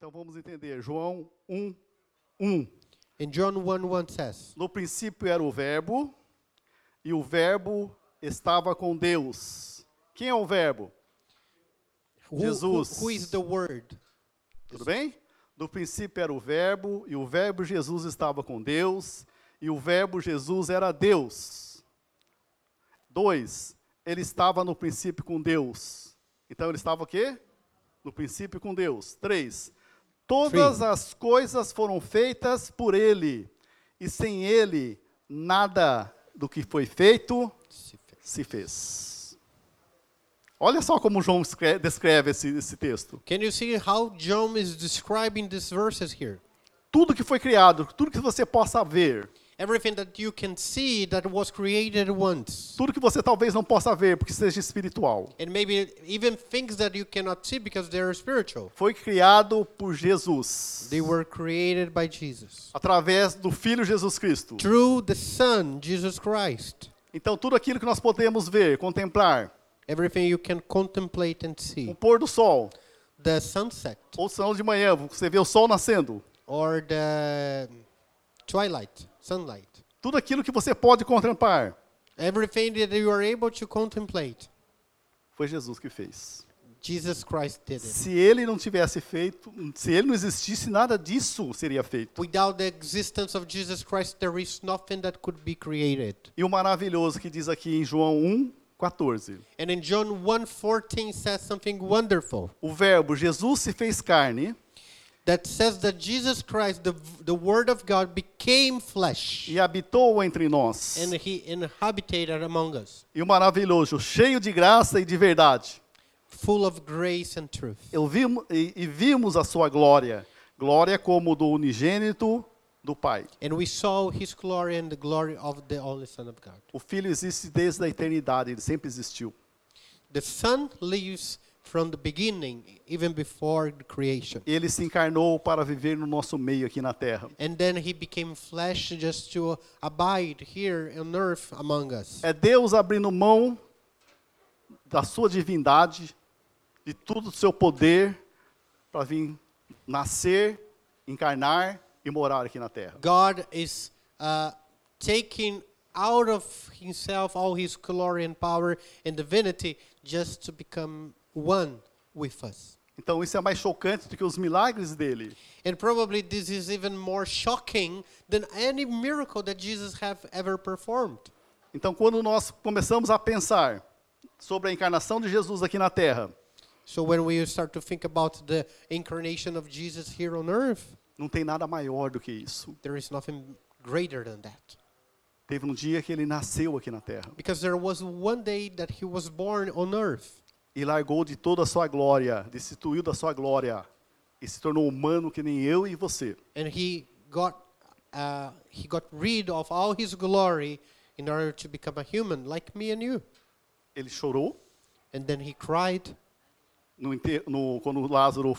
Então vamos entender. João 1, 1. In John 1 1 says, No princípio era o Verbo, e o Verbo estava com Deus. Quem é o Verbo? who, who, Jesus. who is the Word? Tudo bem? No princípio era o Verbo, e o Verbo Jesus estava com Deus, e o Verbo Jesus era Deus. Dois, ele estava no princípio com Deus. Então ele estava o quê? No princípio com Deus. Três, todas Three. as coisas foram feitas por ele, e sem ele nada do que foi feito se fez. Olha só como João escre- descreve esse, esse texto. Can you see how John is describing these verses here? Tudo que foi criado, tudo que você possa ver, Everything that you can see that was created once. tudo que você talvez não possa ver porque seja espiritual, And maybe even things that you cannot see because they are spiritual. foi criado por Jesus, They were created by Jesus. através do Filho Jesus Cristo. Through the Son, Jesus Christ. Então tudo aquilo que nós podemos ver, contemplar, Everything you can contemplate and o see. pôr do sol, The sunset ou senão de manhã, você vê o sol nascendo, or the twilight, sunlight. tudo aquilo que você pode contemplar, Everything that you are able to contemplate, foi Jesus que fez. Jesus Christ did it. Se ele não tivesse feito, se ele não existisse, nada disso seria feito. Without the existence of Jesus Christ, there is nothing that could be created. E o maravilhoso que diz aqui em João 1, 14. And in John 1:14 says something wonderful. O verbo Jesus se fez carne that says that Jesus Christ, the, the Word of God, became flesh e habitou entre nós. and He inhabited among us, E o maravilhoso, cheio de graça e de verdade. full of grace and truth. Eu vimo, e, e vimos a sua glória, glória como do unigênito do Pai. And we saw His glory and the glory of the only Son of God. O Filho existe desde a eternidade, ele sempre existiu. The Son lives from the beginning, even before the creation. Ele se encarnou para viver no nosso meio aqui na terra. And then He became flesh just to abide here on earth among us. É Deus abrindo mão da sua divindade, de tudo o seu poder, para vir nascer, encarnar e morar aqui na terra. God is uh, taking out of himself all his glory and power and divinity just to become one with us. Então isso é mais chocante do que os milagres dele. And probably this is even more shocking than any miracle that Jesus have ever performed. Então quando nós começamos a pensar sobre a encarnação de Jesus aqui na terra, So when we start to think about the incarnation of Jesus here on earth, não tem nada maior do que isso. there is nothing greater than that. Teve um dia que ele nasceu aqui na terra Because there was one day that he was born on earth. E largou de toda a sua glória, destituiu da sua glória e se tornou humano que nem eu e você. and he got uh, he got rid of all his glory in order to become a human like me and you Ele chorou and then he cried no, no- quando Lázaro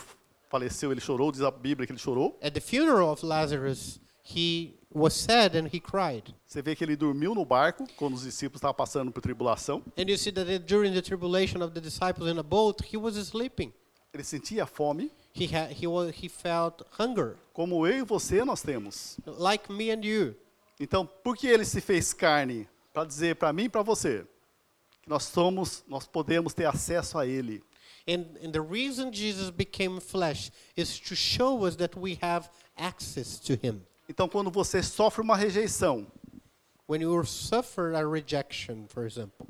faleceu, ele chorou, diz a Bíblia que ele chorou. at the funeral of lazarus he was sad and he cried Você vê que ele dormiu no barco quando os discípulos estavam passando por tribulação. and you see that during the tribulation of the disciples in a boat he was sleeping Ele sentia fome, he had he was he felt hunger como eu e você nós temos. like me and you Então, por que ele se fez carne? Para dizer para mim e para você que nós somos, nós podemos ter acesso a ele. and, and the reason jesus became flesh is to show us that we have access to him Então, quando você sofre uma rejeição, when you suffer a rejection for example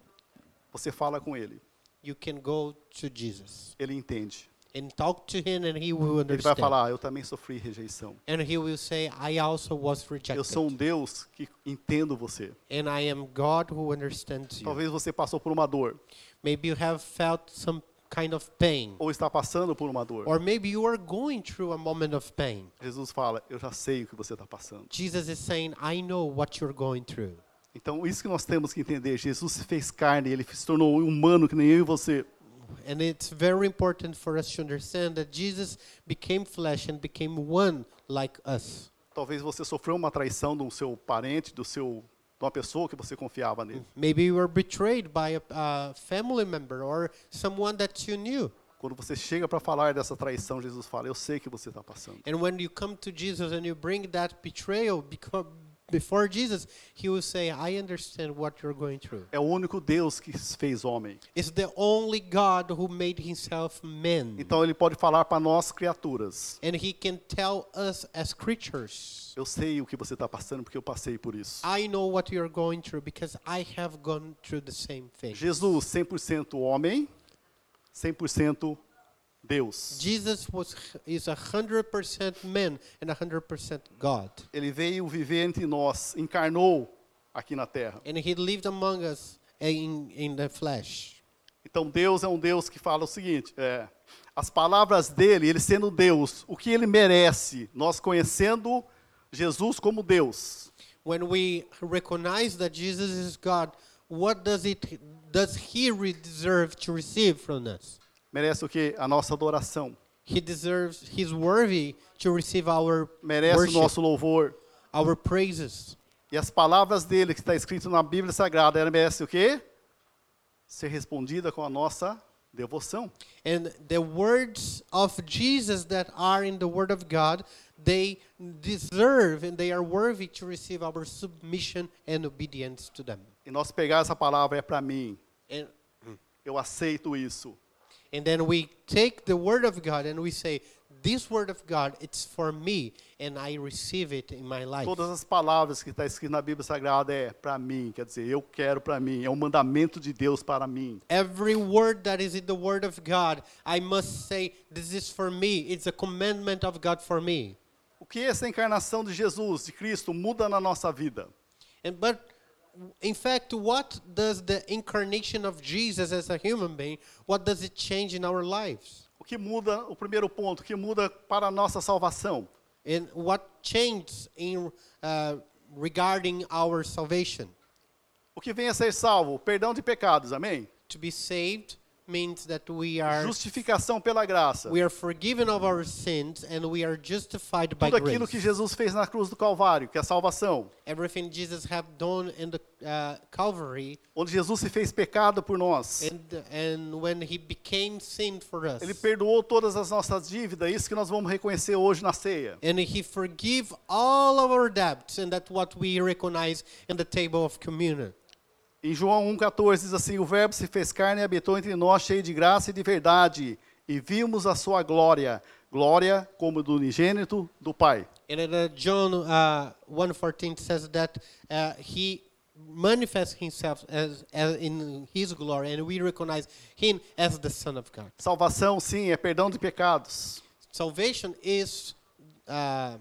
você fala com ele, you can go to Jesus ele entende. and talk to him and he will Ele vai understand. falar: "Ah, Eu também sofri rejeição. and he will say, I also was rejected. Eu sou um Deus que entendo você. and I am God who understands you. Talvez você passou por uma dor, Maybe you have felt some kind of pain. ou está passando por uma dor. Or maybe you are going through a moment of pain. Jesus fala: Eu já sei o que você está passando. Jesus is saying, I know what you're going through. Então, isso que nós temos que entender. Jesus se fez carne, ele se tornou humano que nem eu e você. And it's very important for us to understand that Jesus became flesh and became one like us. Talvez você sofreu uma traição do seu parente, do seu, de uma pessoa que você confiava nele. Maybe you were betrayed by a, a family member or someone that you knew. Quando você chega para falar dessa traição, Jesus fala: Eu sei que você está passando. And when you come to Jesus and you bring that betrayal before Jesus, he will say, I understand what you're going through. É o único Deus que fez homem. It's the only God who made himself man. Então ele pode falar para nós, criaturas: And he can tell us as creatures, Eu sei o que você está passando porque eu passei por isso. I know what you're going through because I have gone through the same thing. Jesus, 100% homem, 100% Deus. Jesus was is a hundred percent man and a hundred percent God, Ele veio viver entre nós, encarnou aqui na terra. and He lived among us in in the flesh. Então Deus é um Deus que fala o seguinte: é, as palavras dele, ele sendo Deus, o que ele merece, nós conhecendo Jesus como Deus. When we recognize that Jesus is God, what does it does He deserve to receive from us? Merece o que? A nossa adoração. He deserves. He's worthy to receive our Merece worship, o nosso louvor. our praises. E as palavras dele, que está escrito na Bíblia Sagrada, ela merece o quê? Ser respondida com a nossa devoção. And the words of Jesus that are in the Word of God, they deserve and they are worthy to receive our submission and obedience to them. E nós pegar essa palavra é para mim. And, Eu aceito isso. And then we take the Word of God and we say, This Word of God, it's for me, and I receive it in my life. Todas as palavras que está escrito na Bíblia Sagrada é para mim, quer dizer, eu quero para mim, é um mandamento de Deus para mim. Every word that is in the Word of God, I must say, This is for me. It's a commandment of God for me. O que essa encarnação de Jesus, de Cristo, muda na nossa vida? And but in fact, what does the incarnation of Jesus as a human being, what does it change in our lives? O que muda, o primeiro ponto, o que muda para a nossa salvação? And what changed in uh, regarding our salvation? O que vem a ser salvo? Perdão de pecados, amém? To be saved means that we are Justificação pela graça. we are forgiven of our sins and we are justified by Tudo aquilo que. Jesus fez na cruz do Calvário, que é a salvação. Everything Jesus have done in the uh, Calvary, Onde Jesus se fez pecado por nós. and and when He became sin for us, Ele perdoou todas as nossas dívidas, isso que nós vamos reconhecer hoje na ceia. And he forgive all of our debts, and that's what we recognize in the table of communion. Em João 1,14 diz assim: O Verbo se fez carne e habitou entre nós, cheio de graça e de verdade, e vimos a sua glória, glória como do unigênito do Pai. And in uh, John uh, 1.14 says that uh, he manifests himself as, as in his glory, and we recognize him as the Son of God. Salvação, sim, é perdão de pecados. Salvation is uh,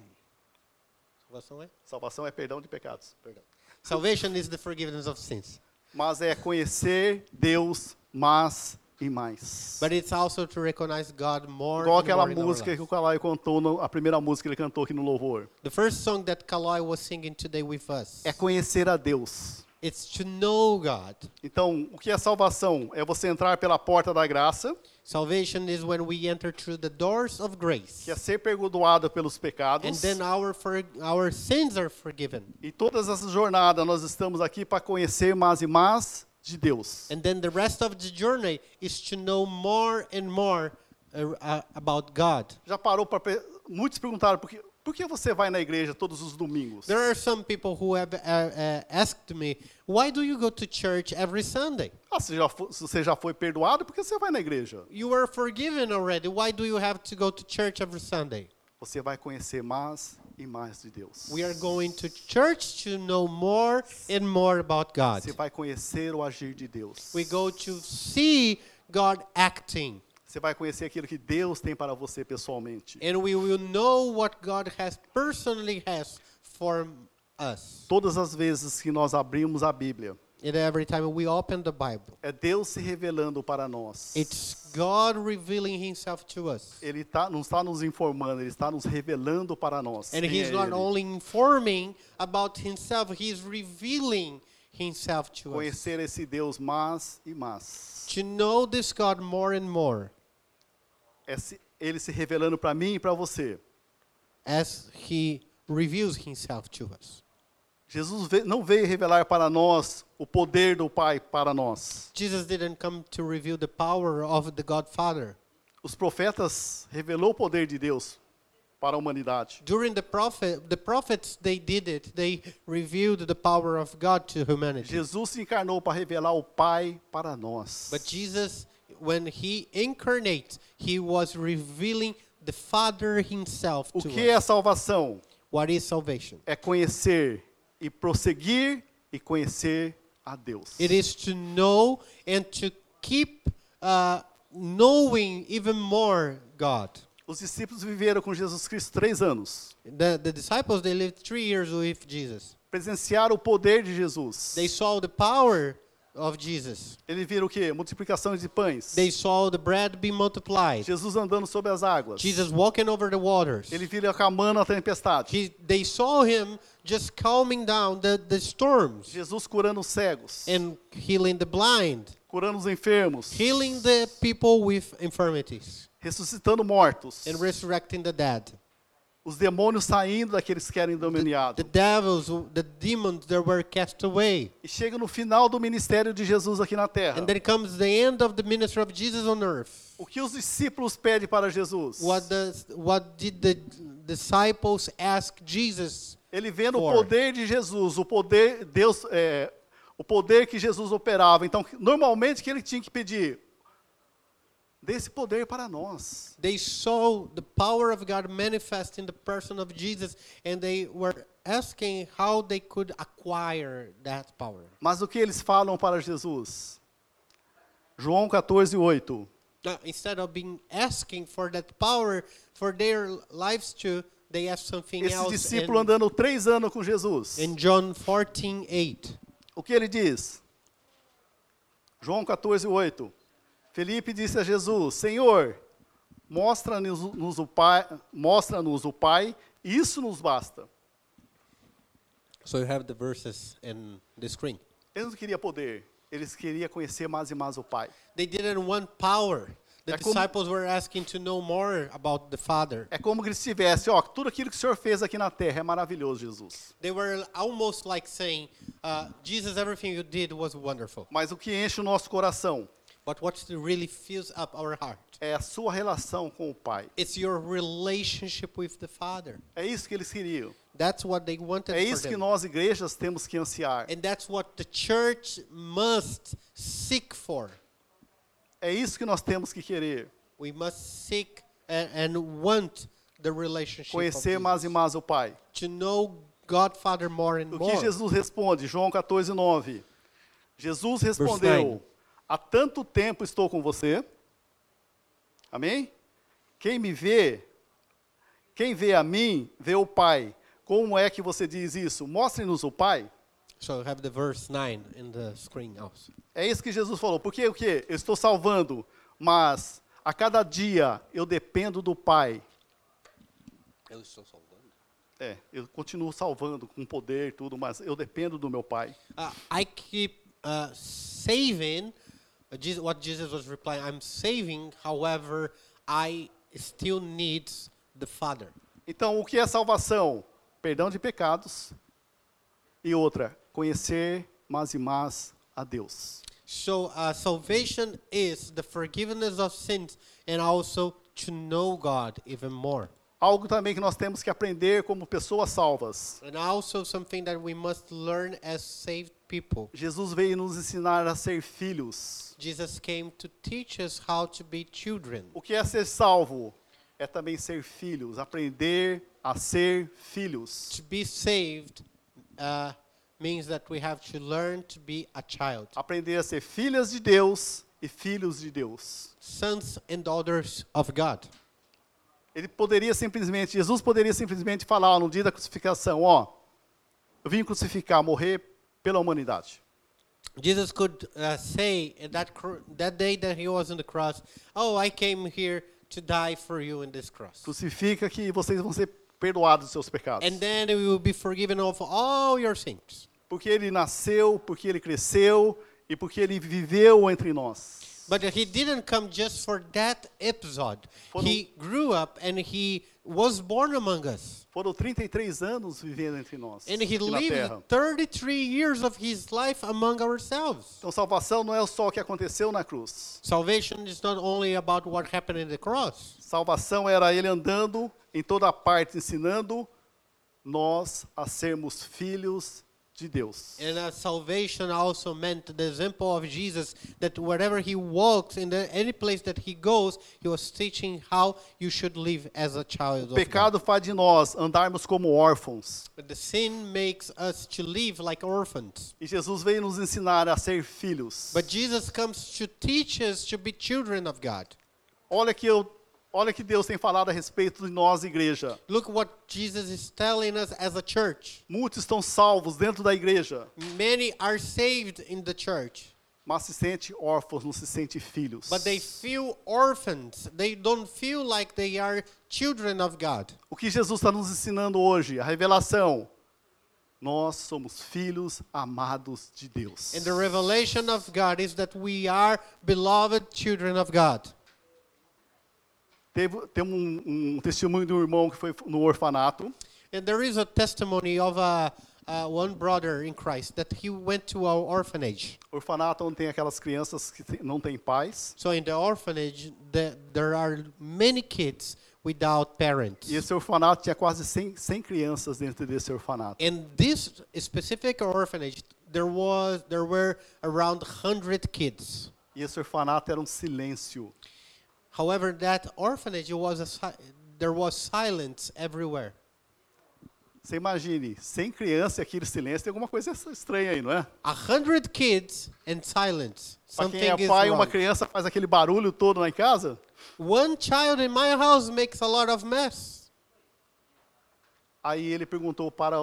salvação é? Salvação é perdão de pecados. Perdão. Salvation is the forgiveness of sins. Mas é conhecer Deus mais e mais. But it's also to recognize God more Igual aquela more música que o Calai contou, no- a primeira música que ele cantou aqui no Louvor. The first song that Kaloi was singing today with us. É conhecer a Deus. It's to know God. Então, o que é salvação? É você entrar pela porta da graça, Salvation is when we enter through the doors of grace. que é ser perdoado pelos And pecados. then our for, our sins are forgiven. E todas essas jornadas nós estamos aqui para conhecer mais e mais de Deus. And then the rest of the journey is to know more and more uh, uh, about God. Já parou para muitos perguntaram por que, por que você vai na igreja todos os domingos? There are some people who have uh, uh, asked me, why do you go to church every Sunday? Ah, você já foi, você já foi perdoado, por que você vai na igreja? You are forgiven already. Why do you have to go to church every Sunday? Você vai conhecer mais e mais de Deus. We are going to church to know more and more about God. Você vai conhecer o agir de Deus. We go to see God acting. Você vai conhecer aquilo que Deus tem para você pessoalmente. and we will know what God has personally has for us. Todas as vezes que nós abrimos a Bíblia, And every time we open the Bible, é Deus se revelando para nós. it's God revealing Himself to us. Ele tá, não está nos informando, ele está nos revelando para nós. And quem He's é not ele. only informing about Himself, He's revealing Himself to us. Conhecer esse Deus mais e mais. To know this God more and more É ele se revelando para mim e para você. as He reveals Himself to us. Jesus não veio revelar para nós o poder do Pai para nós. Jesus didn't come to reveal the power of the Godfather. os profetas revelou o poder de Deus para a humanidade. During the prophet, the prophets, they did it. They revealed the power of God to humanity. Jesus se encarnou para revelar o Pai para nós. But Jesus, when he incarnates, he was revealing the Father himself O to que é us. salvação? What is salvation? É conhecer e prosseguir e conhecer a Deus. It is to know and to keep uh, knowing even more God. Os discípulos viveram com Jesus Cristo três anos. The, the disciples, they lived three years with Jesus. Presenciaram o poder de Jesus. They saw the power of Jesus. Eles viram o quê? Multiplicação de pães. They saw the bread be multiplied. Jesus andando sobre as águas. Jesus walking over the waters. Ele viram acalmando a tempestade. He, they saw him just calming down the, the storms Jesus curando os cegos. and healing the blind, Curando os enfermos. healing the people with infirmities, Ressuscitando mortos. and resurrecting the dead. Os demônios saindo daqueles que eram The endemoniados. devils, the demons that were cast away. E chega no final do ministério de Jesus aqui na terra. And then comes the end of the ministry of Jesus on earth. O que os discípulos pedem para Jesus? What, does, what did the disciples ask Jesus? Ele vendo o For. poder de Jesus, o poder Deus, é, o poder que Jesus operava. Então, normalmente o que ele tinha que pedir? Dê esse poder para nós. They saw the power of God manifest in the person of Jesus, and they were asking how they could acquire that power. Mas o que eles falam para Jesus? João 14, 8. Now, instead of being asking for that power for their lives too, they ask something Esse else. discípulo in, andando três anos com Jesus. in John 14, 8. O que ele diz? João 14, 8. Felipe disse a Jesus: Senhor, mostra-nos nos o Pai, mostra-nos o Pai, isso nos basta. So you have the verses in the screen. Eles não queriam poder, eles queriam conhecer mais e mais o Pai. They didn't want power. The É como- disciples were asking to know more about the Father. É como que eles tivessem, ó, tudo aquilo que o Senhor fez aqui na terra é maravilhoso, Jesus. They were almost like saying, uh, Jesus, everything you did was wonderful. Mas o que enche o nosso coração But what really fills up our heart? é a sua relação com o Pai. It's your relationship with the Father. É isso que eles queriam. That's what they wanted É isso que nós, igrejas, temos que ansiar. And that's what the church must seek for. É isso que nós temos que querer. We must seek and, and want the relationship of Conhecer mais e Jesus. mais o Pai. to know God Father more and O more. que Jesus responde? João 14, 9. Jesus respondeu. Há tanto tempo estou com você. Amém? Quem me vê, quem vê a mim, vê o Pai. Como é que você diz isso? Mostre-nos o Pai. So you have the verse 9 in the screen also. É isso que Jesus falou. Porque o quê? Eu estou salvando, mas a cada dia eu dependo do Pai. É, eu continuo salvando com poder e tudo, mas eu dependo do meu Pai. Uh, I keep uh, saving. Uh, Jesus, what Jesus was replying, I'm saving. However, I still need the Father. Então, o que é salvação? Perdão de pecados. E outra, conhecer mais e mais a Deus. So uh, salvation is the forgiveness of sins and also to know God even more. Algo também que nós temos que aprender como pessoas salvas. And also something that we must learn as saved people. Jesus veio nos ensinar a ser filhos. Jesus came to teach us how to be children. O que é ser salvo? É também ser filhos, aprender a ser filhos. To be saved uh, means that we have to learn to be a child, Aprender a ser filhas de Deus e filhos de Deus. sons and daughters of God. Ele poderia simplesmente, Jesus poderia simplesmente falar ó, no dia da crucificação, ó, eu vim crucificar, morrer pela humanidade. Jesus could uh, say at that that day that he was on the cross, "Oh, I came here to die for you in this cross." Crucifica que vocês vão ser perdoados dos seus pecados. And then you will be forgiven of all your sins. Porque ele nasceu, porque ele cresceu e porque ele viveu entre nós. But he didn't come just for that episode. Foram- He grew up and he was born among us. Foram 33 anos vivendo entre nós, And he lived terra. 33 years of his life among ourselves. Então, salvação não é só o que aconteceu na cruz. Salvation is not only about what happened in the cross. Salvação era ele andando em toda parte, ensinando nós a sermos filhos de Deus. And uh, salvation also meant the example of Jesus that wherever he walks, in the, any place that he goes, he was teaching how you should live as a child O of God. pecado faz de nós andarmos como órfãos. But the sin makes us to live like orphans. E Jesus veio nos ensinar a ser filhos. But Jesus comes to teach us to be children of God. Olha que eu, olha que Deus tem falado a respeito de nós, igreja. Look what Jesus is telling us as a church. Muitos estão salvos dentro da igreja, Many are saved in the church, mas se sente órfãos, não se sente filhos. but they feel orphans. They don't feel like they are children of God. O que Jesus está nos ensinando hoje, a revelação, nós somos filhos amados de Deus. And the revelation of God is that we are beloved children of God. Teve, tem um, um testemunho de um irmão que foi no orfanato. And there is a testimony of a, uh, one brother in Christ that he went to our orphanage. Orfanato onde tem aquelas crianças que não têm pais. So in the orphanage, the, there are many kids without parents. E esse orfanato tinha quase 100, 100 crianças dentro desse orfanato. In this specific orphanage, there was there were around 100 kids. E esse orfanato era um silêncio. However, that orphanage was a there was silence everywhere. Você imagine, 100 crianças e aquele silêncio, tem alguma coisa estranha aí, não é? A hundred kids and silence. Para Something quem é pai, uma criança faz aquele barulho todo lá em casa. One child in my house makes a lot of mess. Aí ele perguntou para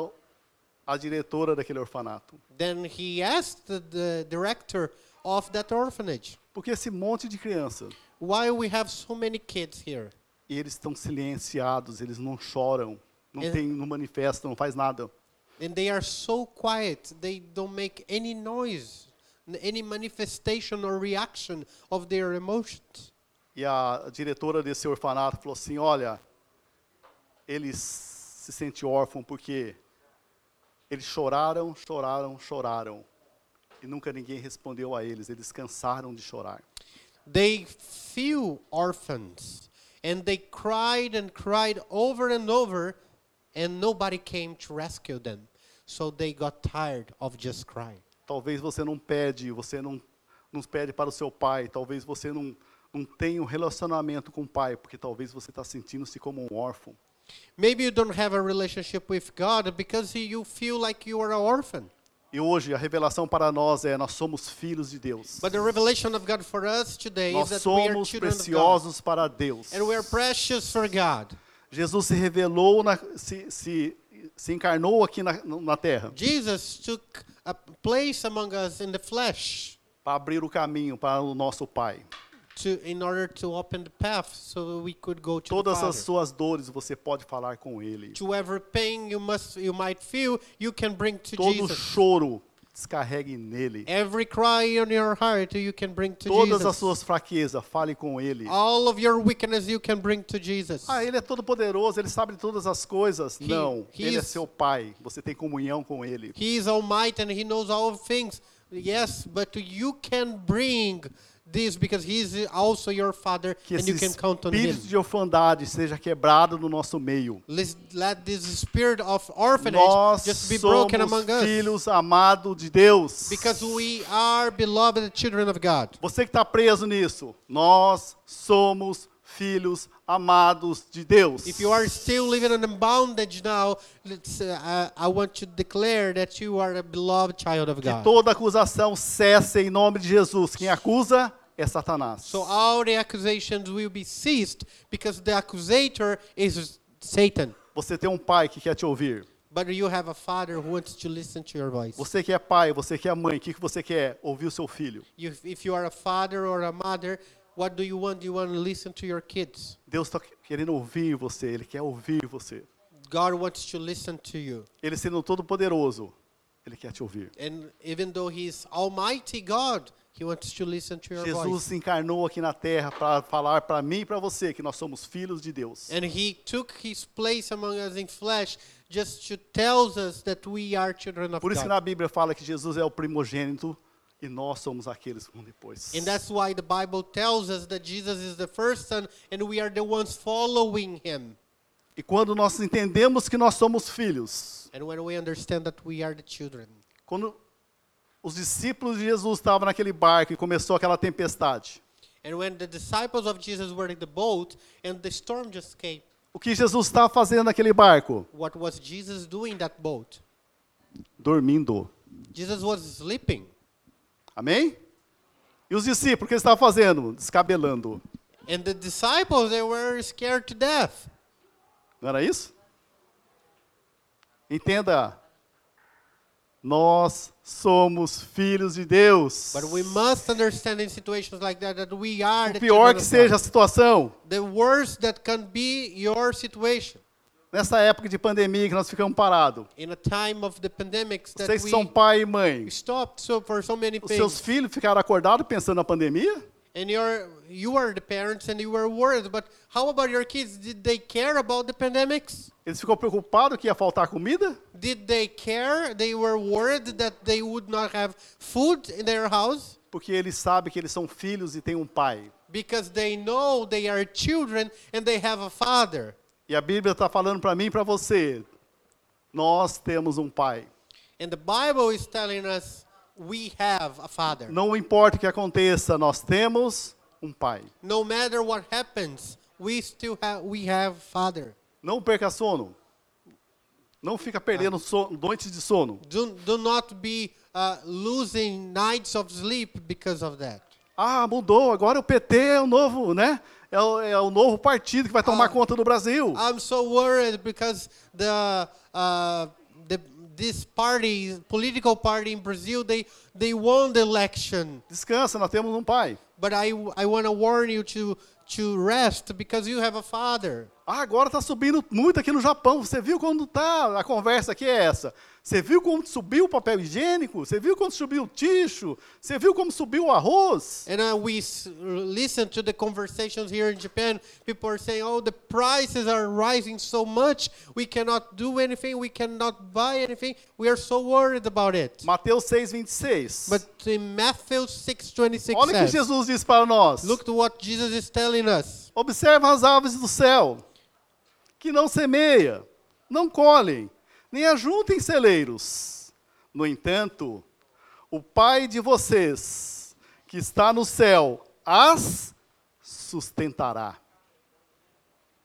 a diretora daquele orfanato: Then he asked the, director of that orphanage, por que esse monte de criança? "Why we have so many kids here?" E eles estão silenciados, eles não choram, não, É. tem, não manifestam, não faz nada. And they are so quiet, they don't make any noise, any manifestation or reaction of their emotions. E a diretora desse orfanato falou assim: olha, eles se sentem órfãos porque eles choraram, choraram, choraram. E nunca ninguém respondeu a eles, eles cansaram de chorar. They feel orphans, and they cried and cried over and over, and nobody came to rescue them. So they got tired of just crying. Talvez você não pede, você não, não pede para o seu pai, talvez você não, não tenha um relacionamento com o pai, porque talvez você está sentindo-se como um órfão. Maybe you don't have a relationship with God because you feel like you are an orphan. E hoje a revelação para nós é: nós somos filhos de Deus. But the revelation of God for us today Nós is that we are somos of God. preciosos para Deus. And we are precious for God. Jesus se revelou, na, se, se, se encarnou aqui na, na terra Jesus took a place among us in the flesh para abrir o caminho para o nosso Pai. To, in order to open the path so we could go to Todas as suas dores você pode falar com Ele. To every pain you must you might feel, you can bring to Todo Jesus. choro descarregue nele. Every cry on your heart you can bring to Todas as Jesus. suas fraquezas, fale com Ele. All of your weakness you can bring to Jesus. Ah, Ele é todo poderoso, Ele sabe de todas as coisas. He- Não, he Ele é is- seu Pai. Você tem comunhão com Ele. He is almighty and he knows all things. Yes, but you can bring this because he is also your father Que and esse you can count on him. espírito de orfandade seja quebrado no nosso meio. Let, let this spirit of orphanage Nós just be somos broken among us filhos amados de Deus. because we are beloved children of God. Você que está preso nisso, nós somos filhos amados de Deus. If you are still living in bondage now, let's, uh, I want to declare that you are a beloved child of que God. toda acusação cesse em nome de Jesus. Quem acusa é Satanás. So all the accusations will be ceased because the accusator is Satan. Você tem um pai que quer te ouvir. But you have a father who wants to listen to your voice. Você que é pai, você que é mãe, o que que você quer? Ouvir o seu filho. You, if you are a father or a mother, what do you want? You want to listen to your kids. Deus está querendo ouvir você, Ele quer ouvir você. God wants to listen to you. Ele sendo todo poderoso, Ele quer te ouvir. And even though He's Almighty God, He wants to listen to your Jesus voice. se encarnou aqui na terra para falar para mim e para você que nós somos filhos de Deus. And he took his place among us in flesh just to tells us that we are children of Por isso que God. na Bíblia fala que Jesus é o primogênito e nós somos aqueles que vão depois. And that's why the Bible tells us that Jesus is the first son and we are the ones following him. E quando nós entendemos que nós somos filhos, And when we understand that we are the children. quando os discípulos de Jesus estavam naquele barco e começou aquela tempestade, And when the disciples of Jesus were in the boat and the storm just came, o que Jesus estava fazendo naquele barco? what was Jesus doing in that boat? Dormindo. Jesus was sleeping. Amém? E os discípulos, o que eles estavam fazendo? Descabelando. And the disciples, they were scared to death. Não era isso? Entenda. Nós somos filhos de Deus. But we must understand in situations like that that we are O pior que seja a situação, The worst that can be your situation. Nessa época de pandemia que nós ficamos parados, In a time of the pandemics that vocês que são pai e mãe, stopped so for so many os seus filhos ficaram acordados pensando na pandemia? And you're, you are the parents and you were worried, but how about your kids? Did they care about the pandemics? Eles ficou preocupados que ia faltar comida? Did they care? They were worried that they would not have food in their house Porque eles sabem que eles são filhos e têm um pai. because they know they are children and they have a father. E a Bíblia está falando para mim e para você, nós temos um pai. And the Bible is telling us we have a father. Não importa o que aconteça, nós temos um pai. No matter what happens, we still have we have father. Não perca sono. Não fica perdendo so noites de sono. Do, do not be uh, losing nights of sleep because of that. Ah, mudou. Agora o PT é o novo, né? É o, é o novo partido que vai tomar Ah. conta do Brasil. I'm so worried because the uh, the this party, political party in Brazil, they they won the election. Descansa, nós temos um pai. But I I want to warn you to to rest because you have a father. Ah, agora está subindo muito aqui no Japão. Você viu quando tá? A conversa aqui é essa. Você viu como subiu o papel higiênico? Você viu como subiu o ticho? Você viu como subiu o arroz? And uh, we listen to the conversations here in Japan. People are saying, "Oh, the prices are rising so much. We cannot do anything. We cannot buy anything. We are so worried about it." Mateus 6, 26. But in Matthew 6:26 Olha o que Jesus disse para nós. Look to what Jesus is telling Observa as aves do céu, que não semeia, não colhem, nem ajuntem celeiros. No entanto, o Pai de vocês, que está no céu, as sustentará.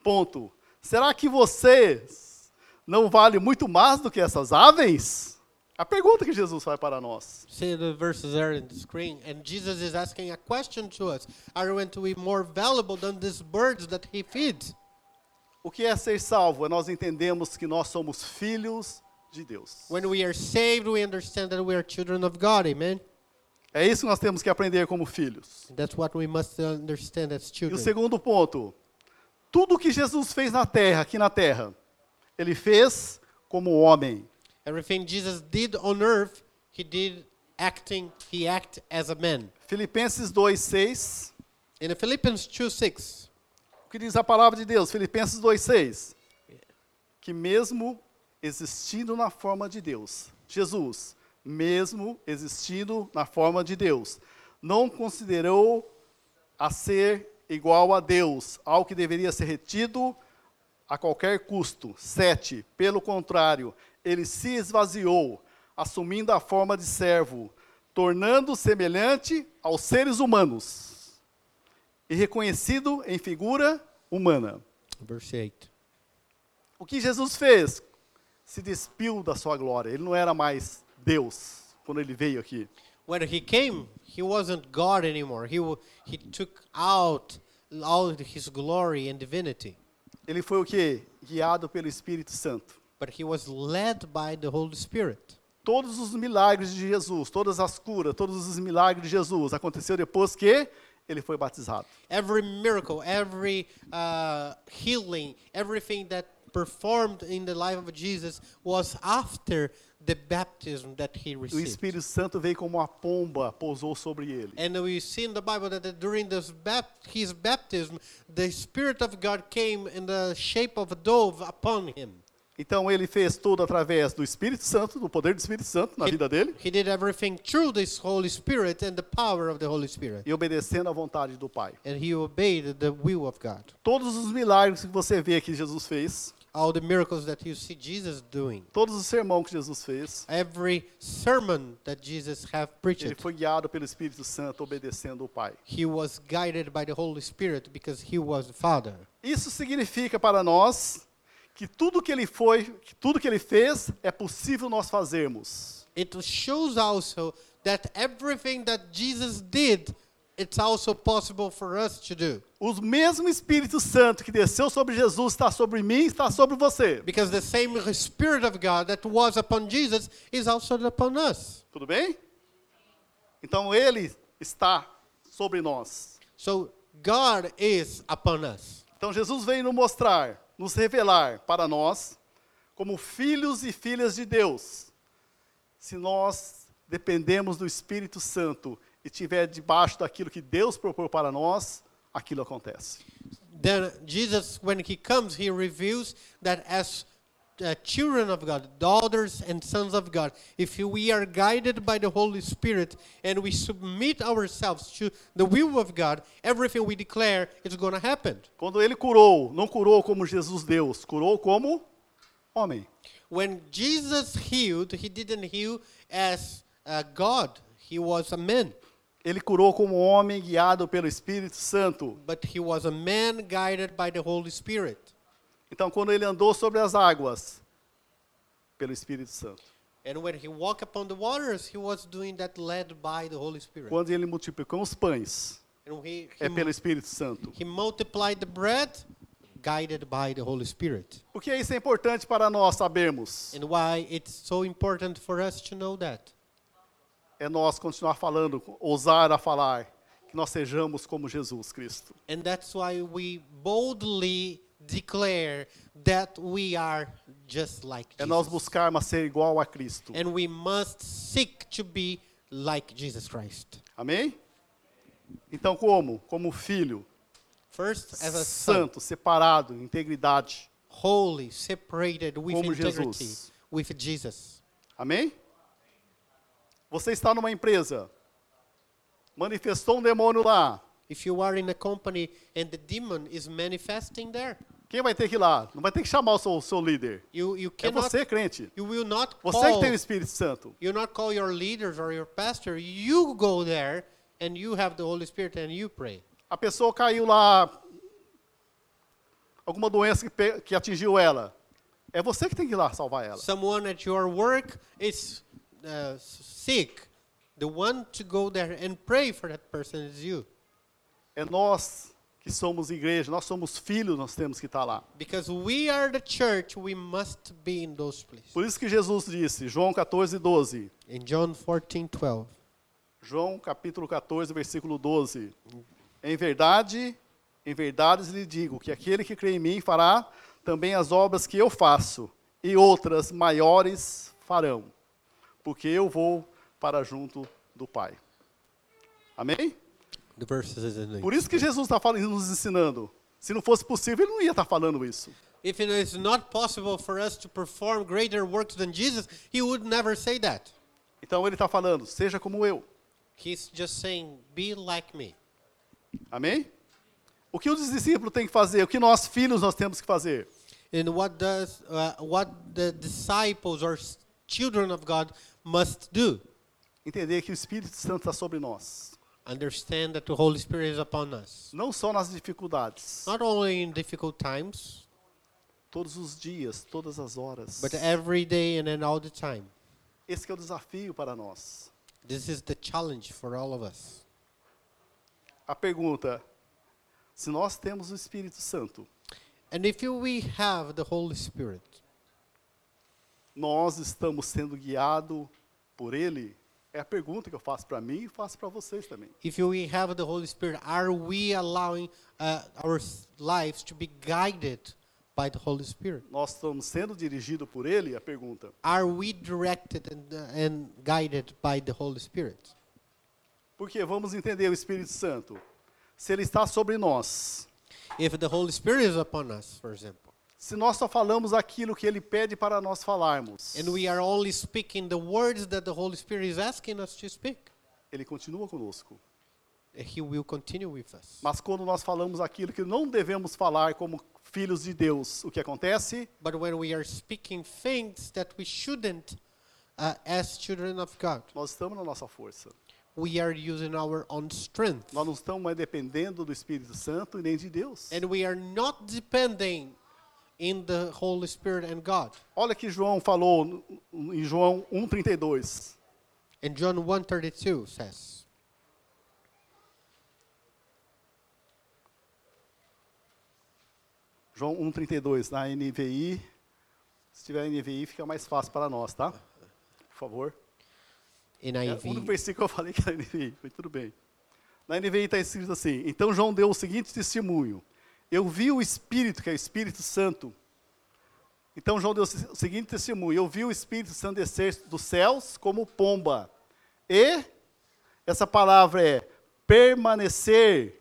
Ponto. Será que vocês não valem muito mais do que essas aves? A pergunta que Jesus faz para nós. See the verses there in the screen, and Jesus is asking a question to us: Are we going to be more valuable than these birds that He feeds? O que é ser salvo? É nós entendemos que nós somos filhos de Deus. When we are saved, we understand that we are children of God. Amen. É isso que nós temos que aprender como filhos. That's what we must understand as E o children. segundo ponto, tudo que Jesus fez na terra, aqui na terra, ele fez como homem. Everything Jesus did on earth, He did acting. He act as a man. Filipenses 2:6, In Philippians 2 6, o que diz a palavra de Deus? Filipenses 2:6. Que mesmo existindo na forma de Deus, Jesus, mesmo existindo na forma de Deus, não considerou a ser igual a Deus, ao que deveria ser retido a qualquer custo. 7. Pelo contrário, ele se esvaziou, assumindo a forma de servo, tornando semelhante aos seres humanos e reconhecido em figura humana. 8. O que Jesus fez? Se despiu da sua glória. Ele não era mais Deus quando ele veio aqui. when he came, he wasn't God anymore. He he took out all his glory and divinity, Ele foi o quê? Guiado pelo Espírito Santo. But he was led by the Holy Spirit. Todos os milagres de Jesus, todas as curas, todos os milagres de Jesus aconteceu depois que ele foi batizado. Every miracle, every uh, healing, everything that performed in the life of Jesus was after the baptism that he O received. Espírito Santo veio como uma pomba, pousou sobre ele. And we see in the Bible that during this bap- his baptism, the Spirit of God came in the shape of a dove upon him. Então ele fez tudo através do Espírito Santo, do poder do Espírito Santo na He- vida dele He did everything through this Holy Spirit and the power of the Holy Spirit. e obedecendo à vontade do Pai. And he obeyed the will of God. Todos os milagres que você vê que Jesus fez, All the miracles that you see Jesus doing, todos os sermões que Jesus fez, every sermon that Jesus have ele preached, foi guiado pelo Espírito Santo, obedecendo o Pai. he was guided by the Holy Spirit because he was the Father. Isso significa para nós que tudo que ele foi, que tudo que ele fez é possível nós fazermos. It shows also that everything that Jesus did, it's also possible for us to do. O mesmo Espírito Santo que desceu sobre Jesus está sobre mim, está sobre você. Because the same Spirit of God that was upon Jesus is also upon us. Tudo bem? Então ele está sobre nós. So God is upon us. Então Jesus veio nos mostrar, nos revelar para nós, como filhos e filhas de Deus, se nós dependemos do Espírito Santo e estiver debaixo daquilo que Deus propôs para nós, aquilo acontece. Then Jesus, when he comes, he reveals that as uh, children of God, daughters and sons of God, if we are guided by the Holy Spirit and we submit ourselves to the will of God, everything we declare is going to happen. Quando ele curou, não curou como Jesus Deus, curou como homem. When Jesus healed, he didn't heal as a God, he was a man. Ele curou como homem guiado pelo Espírito Santo. But he was a man guided by the Holy Spirit. Então, quando ele andou sobre as águas, pelo Espírito Santo. And when he walked upon the waters, he was doing that led by the Holy Spirit. Quando ele multiplicou os pães, And he, he, é pelo Espírito Santo. he multiplied the bread, guided by the Holy Spirit. Por que isso é importante para nós sabermos? And why it's so important for us to know that. É nós continuar falando, ousar a falar, que nós sejamos como Jesus Cristo. And that's why we boldly declare that we are just like É nós Jesus. buscarmos ser igual a Cristo. And we must seek to be like Jesus Christ. Amém? Então, como? Como filho, First, as a son, santo, separado, integridade. holy, separated with Como integrity Jesus. with Jesus. Amém? Você está numa empresa, manifestou um demônio lá. If you are in a company and the demon is manifesting there, Quem vai ter que ir lá? Não vai ter que chamar o seu, o seu líder. you, you É cannot, você, crente. you will not Você que tem o Espírito Santo. you not call your leaders or your pastor. You go there and you have the Holy Spirit and you pray. A pessoa caiu lá, alguma doença que, que atingiu ela. É você que tem que ir lá salvar ela. Someone at your work is uh, sick. The one to go there and pray for that person is you. É nós que somos igreja, nós somos filhos, nós temos que estar lá. Because we are the church, we must be in those places. Por isso que Jesus disse, João 14, 12. In John 14, 12. João capítulo 14, versículo 12. Em verdade, em verdade lhe digo que aquele que crê em mim fará também as obras que eu faço, e outras maiores farão, porque eu vou para junto do Pai. Amém? Por isso que Jesus está falando, nos ensinando. Se não fosse possível, ele não ia estar falando isso. If it is not possible for us to perform greater works than Jesus, he would never say that. Então ele está falando, seja como eu. He's just saying, be like me. Amém? O que os discípulos têm que fazer? O que nós, filhos, nós temos que fazer? And what does uh, what the disciples or children of God must do? Entender que o Espírito Santo está sobre nós. Understand that the Holy Spirit is upon us. Não só nas dificuldades, Not only in difficult times, todos os dias, todas as horas. but every day and then all the time. Esse é o desafio para nós. This is the challenge for all of us. A pergunta, se nós temos o Espírito Santo, And if we have the Holy Spirit, nós estamos sendo guiados por Ele? É a pergunta que eu faço para mim e faço para vocês também. if we have the Holy Spirit, are we allowing uh, our lives to be guided by the Holy Spirit? Nós estamos sendo dirigidos por Ele? A pergunta. Are we directed and, and guided by the Holy Spirit? Porque vamos entender o Espírito Santo. Se ele está sobre nós, If the Holy Spirit is upon us, for example, se nós só falamos aquilo que ele pede para nós falarmos, and we are only speaking the words that the Holy Spirit is asking us to speak, ele continua conosco. He will continue with us. Mas quando nós falamos aquilo que não devemos falar como filhos de Deus, o que acontece? But when we are speaking things that we shouldn't uh, as children of God, Nós estamos na nossa força. we are using our own strength. Nós não estamos mais dependendo do Espírito Santo e nem de Deus. And we are not depending in the Holy Spirit and God. Olha que João falou em João 1:32. And John 1:32 says, João 1:32 na NVI. Se tiver NVI fica mais fácil para nós, tá? Por favor. É, o único NIV. versículo que eu falei que era NVI, mas tudo bem. Na NVI está escrito assim: Então João deu o seguinte testemunho: Eu vi o Espírito, que é o Espírito Santo. Então João deu o se- seguinte testemunho: Eu vi o Espírito Santo descer dos céus como pomba. E essa palavra é permanecer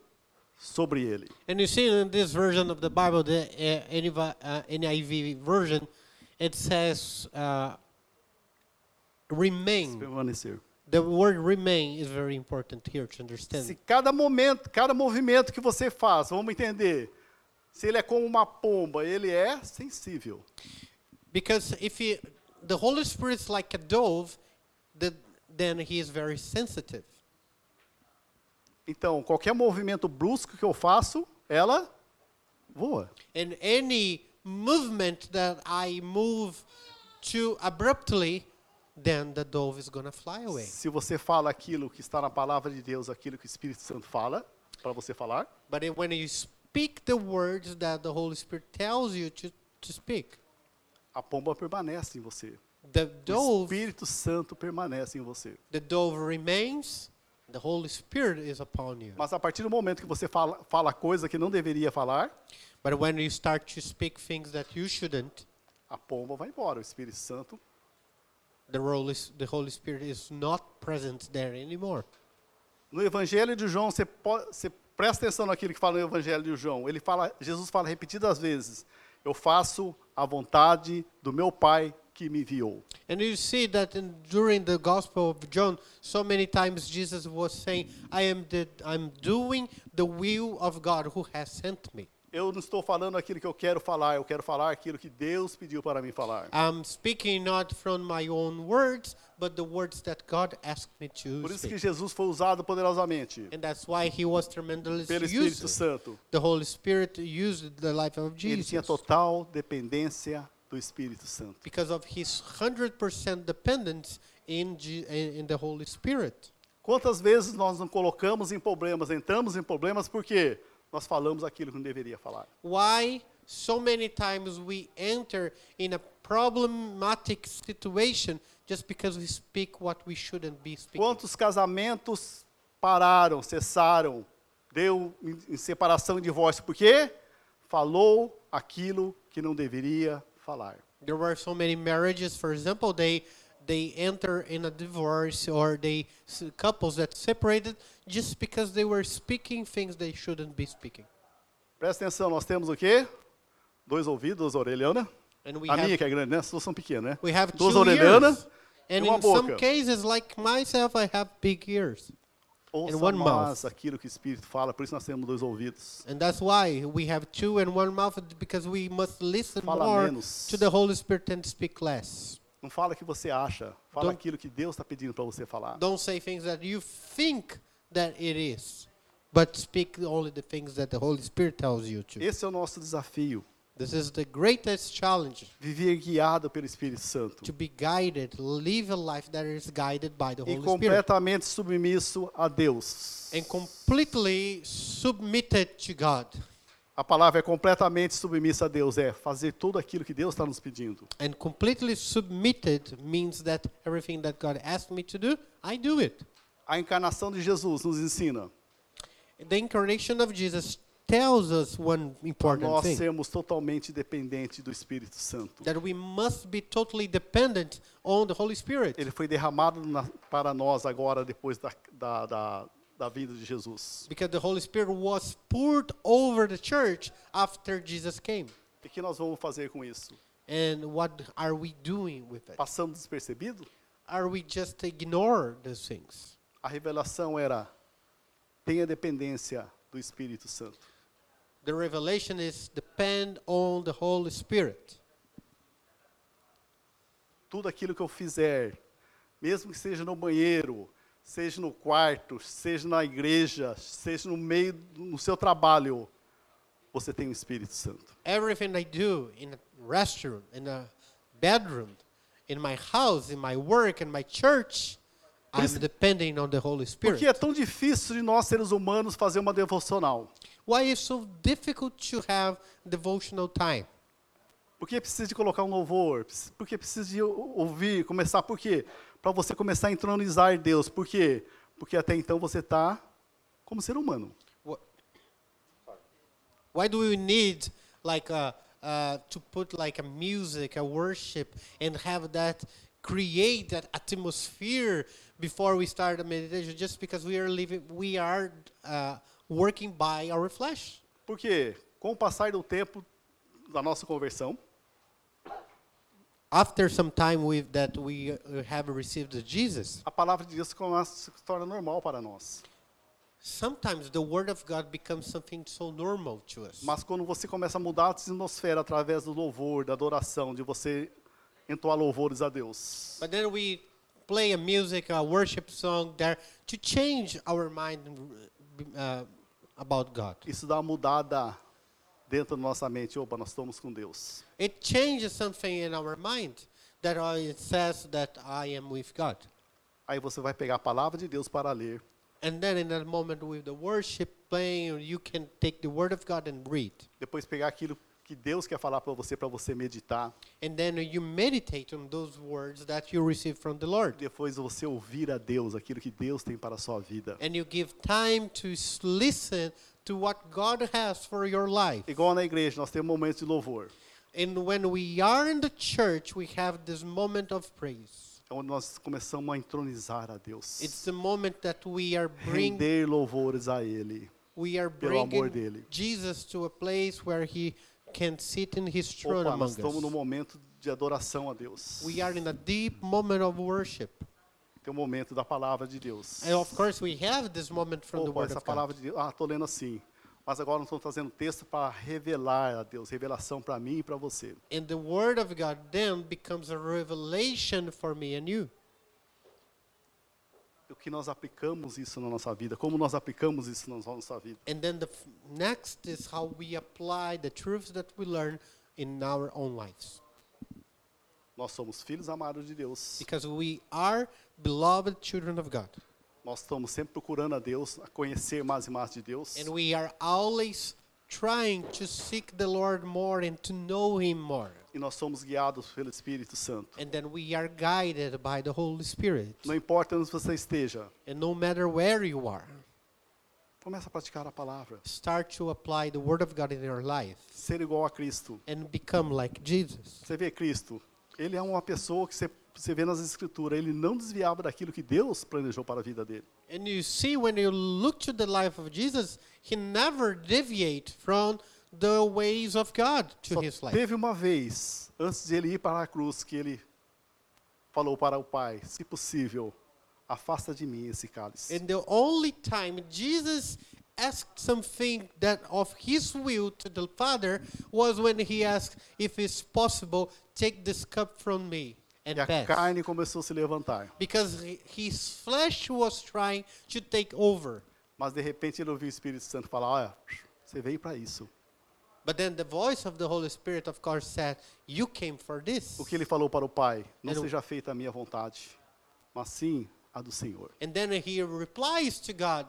sobre ele. And you see in this version of the Bible, the uh, NIV, uh, NIV version, it says uh, remain. Permanecer. The word remain is very important here to Se understand. cada momento, cada movimento que você faz, vamos entender. Se ele é como uma pomba, ele é sensível. Because if he, the Holy Spirit is like a dove, the, then he is very sensitive. Então, qualquer movimento brusco que eu faço, ela voa. And any movement that I move too abruptly, then the dove is going to fly away. Se você fala aquilo que está na palavra de Deus, aquilo que o Espírito Santo fala para você falar, But when you speak the words that the Holy Spirit tells you to, to speak, a pomba permanece em você. the O dove, Espírito Santo permanece em você. the dove remains, the Holy Spirit is upon you. Mas a partir do momento que você fala, fala coisa que não deveria falar, But when you start to speak things that you shouldn't, a pomba vai embora. O Espírito Santo. the Holy, the Holy Spirit is not present there anymore. No Evangelho de João, você, po- você presta atenção naquilo que fala no Evangelho de João. Ele fala, Jesus fala repetidas vezes: Eu faço a vontade do meu Pai que me enviou. And you see that in, during the Gospel of John, so many times Jesus was saying, I am the, I'm doing the will of God who has sent me. Eu não estou falando aquilo que eu quero falar, eu quero falar aquilo que Deus pediu para mim falar. I'm speaking not from my own words, but the words that God asked me to Por isso que speak. Jesus foi usado poderosamente And that's why he was tremendously pelo Espírito used. Santo. The Holy Spirit used the life of Ele tinha Jesus total dependência do Espírito Santo. because of his 100% dependence in, Je- in in the Holy Spirit. Quantas vezes nós não colocamos em problemas, entramos em problemas porque nós falamos aquilo que não deveria falar? Why so many times we enter in a problematic situation just because we speak what we shouldn't be speaking? Quantos casamentos pararam, cessaram, deu em, separação e divórcio porque falou aquilo que não deveria falar? There were so many marriages, for example, they they enter in a divorce or they couples that separated just because they were speaking things they shouldn't be speaking. Presta atenção, nós temos o quê? Dois ouvidos? And we A have minha que é grande, né? As suas são pequenas, né? we have Duas two orelhanas ears. e uma in some cases, like myself, I have big ears. Ouça one mais mouth. aquilo que o Espírito fala, por isso nós temos dois ouvidos. And that's why we have two and one mouth because we must listen Fala more menos. to the Holy Spirit and speak less. Não fala o que você acha, fala Don't- aquilo que Deus está pedindo para você falar. Don't say things that you think that it is, but speak only the things that the Holy Spirit tells you to. Esse é o nosso desafio, This is the greatest challenge viver guiado pelo Espírito Santo to be guided, live a life that is guided by the e Holy Spirit, completamente submisso a Deus. and completely submitted to God. A palavra é completamente submissa a Deus, é fazer tudo aquilo que Deus está nos pedindo. And completely submitted means that everything that God asked me to do, I do it. A encarnação de Jesus nos ensina The incarnation of Jesus tells us one important nós thing sermos totalmente dependentes do Espírito Santo. that we must be totally dependent on the Holy Spirit. Ele foi derramado na- para nós agora, depois da, da, da, da vinda de Jesus. Because the Holy Spirit was poured over the church after Jesus came. E o que nós vamos fazer com isso? And what are we doing with it? Passando despercebido? Are we just ignore those things? A revelação era: tenha dependência do Espírito Santo. The revelation is depend on the Holy Spirit. Tudo aquilo que eu fizer, mesmo que seja no banheiro, seja no quarto, seja na igreja, seja no meio, do- no seu trabalho, você tem o Espírito Santo. Everything I do in a restaurant, in a bedroom, in my house, in my work, in my church, Por I'm depending on the Holy Spirit. Porque é tão difícil de nós seres humanos fazer uma devocional. Why is so difficult to have devotional time? Porque precisa de colocar um louvor, porque precisa de ou- ouvir, começar, por quê? Para você começar a entronizar Deus. Por quê? Porque até então você está como ser humano. Wh- Why do we need like a, uh, to put like a music, a worship, and have that create that atmosphere before we start a meditation? Just because we are living, we are uh, working by our flesh. Porque com o passar do tempo da nossa conversão, After some time with that we uh, have received Jesus, a palavra de Deus começa, se torna normal para nós. sometimes the word of God becomes something so normal to us. Mas quando você começa a mudar a atmosfera através do louvor, da adoração, de você entoar louvores a Deus, But then we play a music, a worship song there to change our mind uh, about God. isso dá uma mudada dentro da nossa mente. Opa, nós estamos com Deus. It changes something in our mind that it says that I am with God. Aí você vai pegar a palavra de Deus para ler. And then in that moment with the worship playing, you can take the word of God and read. Depois pegar aquilo que Deus quer falar para você, para você meditar. And then you meditate on those words that you receive from the Lord. Depois você ouvir a Deus, aquilo que Deus tem para a sua vida. And you give time to listen to what God has for your life. Igual na igreja, nós temos momentos de louvor. And when we are in the church, we have this moment of praise. É onde nós começamos a entronizar a Deus. It's the moment that we are bringing Render louvores a Ele. we are pelo amor bringing dele. Jesus to a place where he can sit in his throne Opa, among nós estamos num us. momento de adoração a Deus. We are in a deep moment of worship. Tem um momento da palavra de Deus. And of course, we have this moment from the Opa, Word essa of God. palavra de Deus. Ah, estou lendo assim. Mas agora nós estamos trazendo texto para revelar a Deus, revelação para mim e para você. And the Word of God then becomes a revelation for me and you. O que nós aplicamos isso na nossa vida, como nós aplicamos isso na nossa vida. And then the next is how we apply the truths that we learn in our own lives. Nós somos filhos amados de Deus. Because we are beloved children of God. Nós estamos sempre procurando a Deus, a conhecer mais e mais de Deus. And we are always trying to seek the Lord more and to know Him more. E nós somos guiados pelo Espírito Santo. And then we are guided by the Holy Spirit. Não importa onde você esteja, And no matter where you are, comece a praticar a palavra. start to apply the Word of God in your life Ser igual a Cristo. and become like Jesus. Você vê Cristo, ele é uma pessoa que você, você vê nas escrituras, ele não desviava daquilo que Deus planejou para a vida dele. And you see, when you look to the life of Jesus, He never deviate from the ways of God to Só His life. teve uma vez, antes de ele ir para a cruz, que ele falou para o Pai, se possível, afasta de mim esse cálice. And the only time Jesus asked something that of his will to the Father was when he asked, if it's possible, take this cup from me and E a pass. carne começou a se levantar. Because his flesh was trying to take over. Mas de repente ele ouviu o Espírito Santo falar, olha, você veio para isso. But then the voice of the Holy Spirit, of course, said, You came for this. O que ele falou para o Pai? Não o- seja feita a minha vontade, mas sim a do Senhor. And then he replies to God,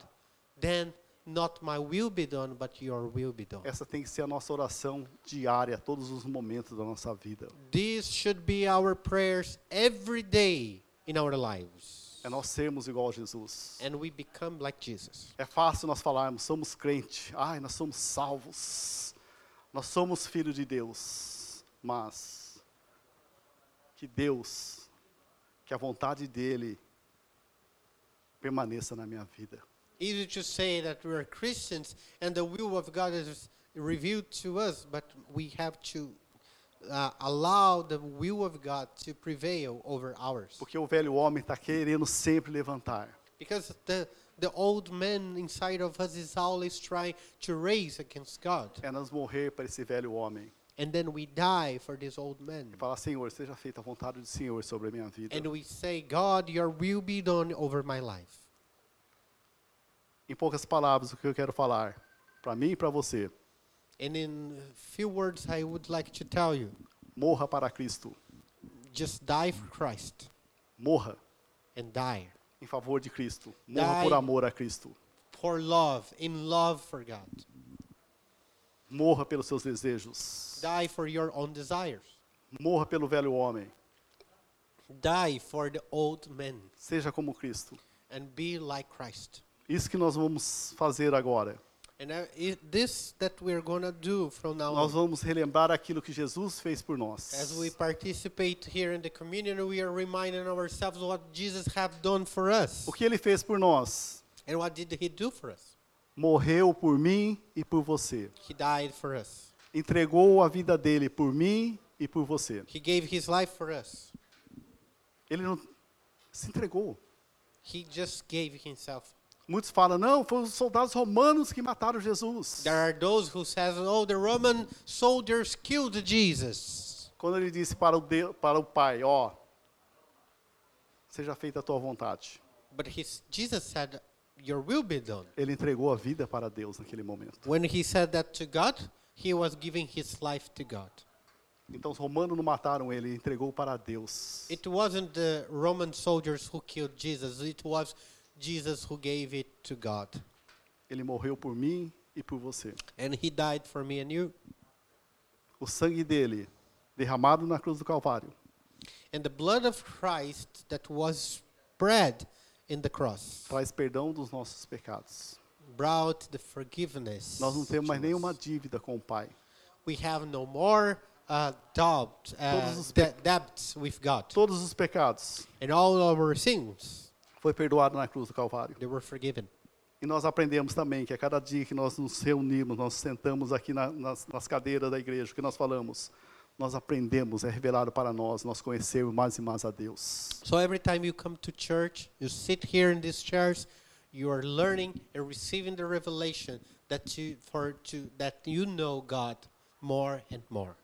Then not my will be done, but your will be done. Essa tem que ser a nossa oração diária, todos os momentos da nossa vida. This should be our prayers every day in our lives. é nós sermos igual a Jesus. and we become like Jesus. É fácil nós falarmos, somos crente, ai, nós somos salvos, nós somos filhos de Deus, mas que Deus, que a vontade dEle permaneça na minha vida. Easy to say that we are Christians and the will of God is revealed to us, but we have to uh, allow the will of God to prevail over ours. Porque o velho homem está querendo sempre levantar. Because the, the old man inside of us is always trying to raise against God. É nós morrer para esse velho homem. And then we die for this old man. E falar, Senhor, seja feita a vontade do Senhor sobre a minha vida. And we say, God, your will be done over my life. Em poucas palavras, o que eu quero falar, para mim e para você, And in few words, I would like to tell you morra para Cristo. just die for Christ Morra and die em favor de Cristo. Morra Die. por amor a Cristo. for love, in love for God. Morra pelos seus desejos. Die for your own desires. Morra pelo velho homem. Die for the old man Seja como Cristo. and be like Christ. Isso que nós vamos fazer agora. And i this that we're going to do from now Nós vamos relembrar aquilo que Jesus fez por nós. As we participate here in the communion, we are reminding ourselves what Jesus have done for us. O que ele fez por nós? And what did he do for us? Morreu por mim e por você. He died for us. Entregou a vida dele por mim e por você. He gave his life for us. Ele não se entregou. He just gave himself. Muitos falam, não, foram os soldados romanos que mataram Jesus. There are those who says, "Oh, the Roman soldiers killed Jesus." Quando ele disse para o, de, para o Pai, ó, seja feita a tua vontade. But his, Jesus said, "Your will be done." Ele entregou a vida para Deus naquele momento. When he said that to God, he was giving his life to God. Então os romanos não mataram ele entregou para Deus. It wasn't the Roman soldiers who killed Jesus. It was Jesus who gave it to God. Ele morreu por mim e por você. And he died for me and you. O sangue dele, derramado na cruz do Calvário, And the blood of Christ that was spread in the cross traz perdão dos nossos pecados. brought the forgiveness. Nós não temos mais nenhuma dívida com o Pai. We have no more uh, doubt, uh, Todos os de- debts with God. Todos os pecados And all our sins, foi perdoado na cruz do Calvário. they were forgiven. E nós aprendemos também que a cada dia que nós nos reunimos, nós sentamos aqui na- nas, nas cadeiras da igreja, que nós falamos, nós aprendemos, é revelado para nós, nós conhecemos mais e mais a Deus. So every time you come to church, you sit here in these chairs, you are learning and receiving the revelation that you for to that you know God more and more.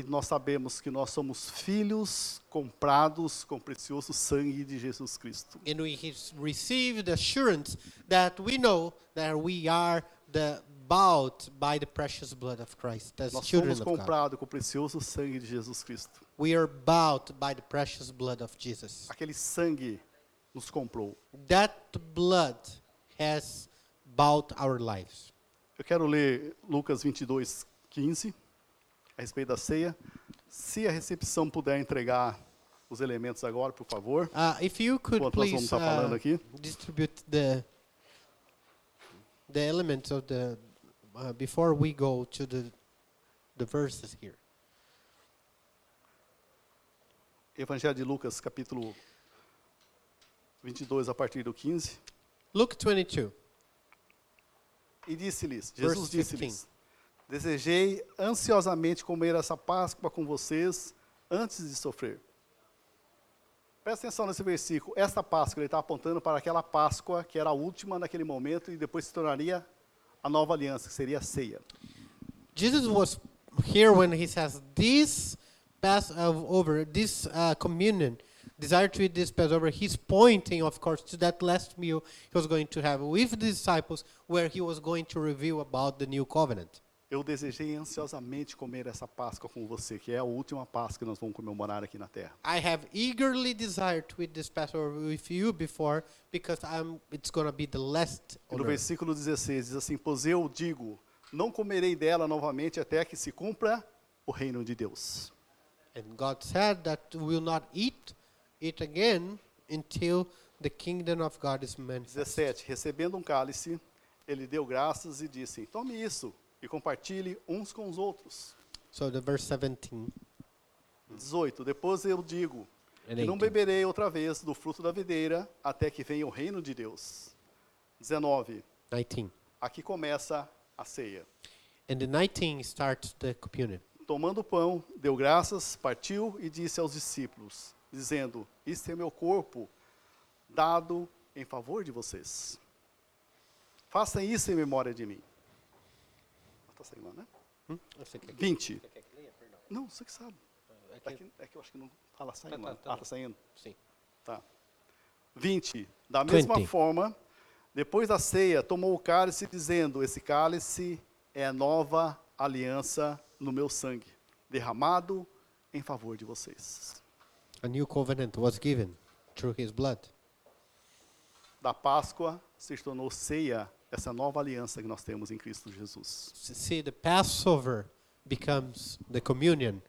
E nós sabemos que nós somos filhos comprados com o precioso sangue de Jesus Cristo. And we has received the assurance that we know that we are the bought by the precious blood of Christ as Nós children somos comprados com o precioso sangue de Jesus Cristo. We are bought by the precious blood of Jesus. Aquele sangue nos comprou. That blood has bought our lives. Eu quero ler Lucas 22, 15, a respeito da ceia. Se a recepção puder entregar os elementos agora, por favor. Uh, if you could Enquanto nós vamos please estar falando uh, aqui. distribute the the elements of the uh, before we go to the the verses here. Evangelho de Lucas, capítulo 22, a partir do 15. Luke 22. E disse-lhes, Jesus disse-lhes, desejei ansiosamente comer essa Páscoa com vocês antes de sofrer. Presta atenção nesse versículo. Esta Páscoa, ele está apontando para aquela Páscoa que era a última naquele momento e depois se tornaria a nova aliança, que seria a ceia. Jesus was here when he says this Passover, this uh, communion, desire to eat this Passover. He's pointing, of course, to that last meal he was going to have with the disciples, where he was going to reveal about the new covenant. Eu desejei ansiosamente comer essa Páscoa com você, que é a última Páscoa que nós vamos comemorar aqui na terra. I have eagerly desired to eat this Passover with you before, because I'm, it's going to be the last. No versículo 16 diz assim: Pois eu digo, não comerei dela novamente até que se cumpra o reino de Deus. And God said that we will not eat it again until the kingdom of God is manifest. 17. Recebendo um cálice, ele deu graças e disse: Tome isso e compartilhe uns com os outros. So the verse 17 18. Depois eu digo: que não 18. beberei outra vez do fruto da videira até que venha o reino de Deus. 19. 19. Aqui começa a ceia. And the 19 starts the communion. Tomando o pão, deu graças, partiu e disse aos discípulos, dizendo: Este é meu corpo, dado em favor de vocês. Façam isso em memória de mim. Está saindo lá, né? Hmm? Você quer que- 20. você quer que leia? Perdão. Não, você que sabe. É É que- que, é que eu acho que não está lá saindo. Tá, lá. tá, tá ah, está saindo. Sim. Tá. 20. Da mesma 20. forma, depois da ceia, tomou o cálice, dizendo: Esse cálice é a nova aliança no meu sangue, derramado em favor de vocês. A new covenant was given through his blood. Da Páscoa se tornou ceia essa nova aliança que nós temos em Cristo Jesus. See, the Passover becomes the communion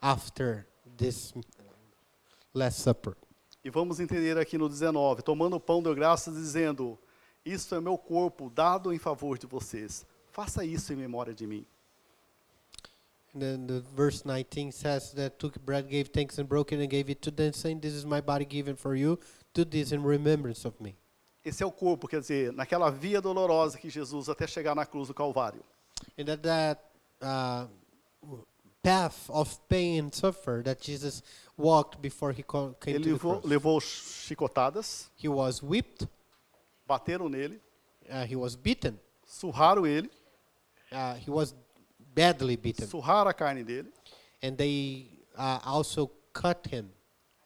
after this Last Supper. E vamos entender aqui no 19: Tomando o pão, deu graças, dizendo: Isto é meu corpo dado em favor de vocês. Faça isso em memória de mim. And then the verse 19 says that took bread, gave thanks, and broke it, and gave it to them, saying, This is my body given for you. Do this in remembrance of me. Esse é o corpo, quer dizer, naquela via dolorosa que Jesus até chegar na cruz do Calvário. And that that uh, path of pain and suffer that Jesus walked before he came Ele to the levou, cross. levou chicotadas, He was whipped, bateram nele, uh, he was beaten, surraram ele, uh, he was badly beaten, surraram a carne dele, and they uh, also cut him.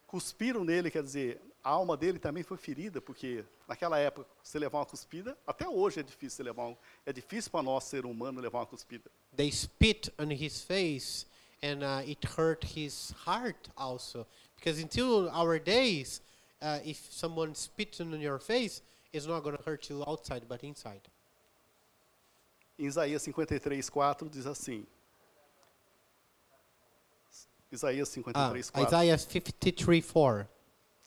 cuspiram nele, quer dizer, a alma dele também foi ferida, porque naquela época, você levar uma cuspida, até hoje é difícil levar é difícil para nós, ser humano, levar uma cuspida. They spit on his face, and uh, it hurt his heart also. Because until our days, uh, if someone spits on your face, it's not going to hurt you outside, but inside. Em Isaías 53, 4 diz assim. Isaías Ah, 53, 4.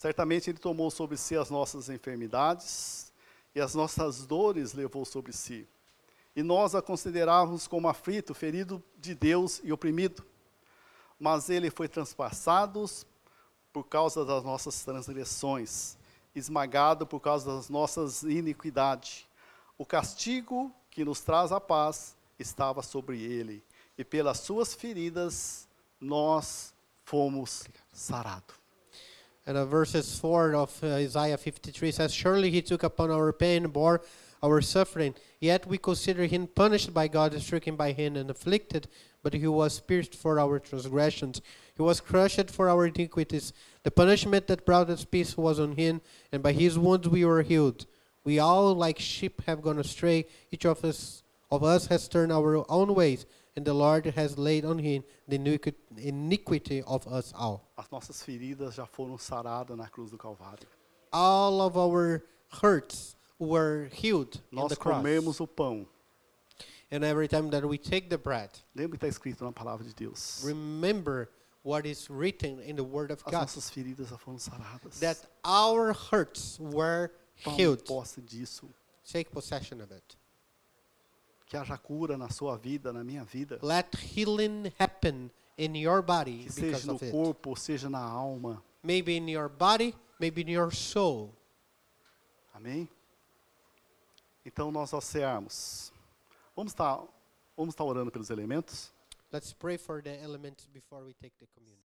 Isaiah 53 4. Certamente ele tomou sobre si as nossas enfermidades e as nossas dores levou sobre si. E nós a considerávamos como aflito, ferido de Deus e oprimido. Mas ele foi transpassado por causa das nossas transgressões, esmagado por causa das nossas iniquidades. O castigo que nos traz a paz estava sobre ele, e pelas suas feridas nós fomos sarados. And uh, verses 4 of uh, Isaiah 53 says, Surely he took upon our pain, bore our suffering. Yet we consider him punished by God, stricken by him, and afflicted. But he was pierced for our transgressions. He was crushed for our iniquities. The punishment that brought us peace was on him, and by his wounds we were healed. We all, like sheep, have gone astray. Each of us, of us has turned our own ways, and the Lord has laid on him the iniquity of us all. As nossas feridas já foram saradas na cruz do Calvário. all of our hurts were healed in the cross. comemos o pão. And every time that we take the bread, Lembra que está escrito na palavra de Deus? remember what is written in the Word of As God. nossas feridas já foram saradas. That our hurts were Tome healed. posse disso. Take possession of it. Que haja cura na sua vida, na minha vida. Let healing happen in your body Que seja no corpo, seja na alma. Maybe in your body, maybe in your soul. Amém? Então nós ao cearmos. Vamos estar, vamos estar orando pelos elementos? Let's pray for the elements before we take the communion.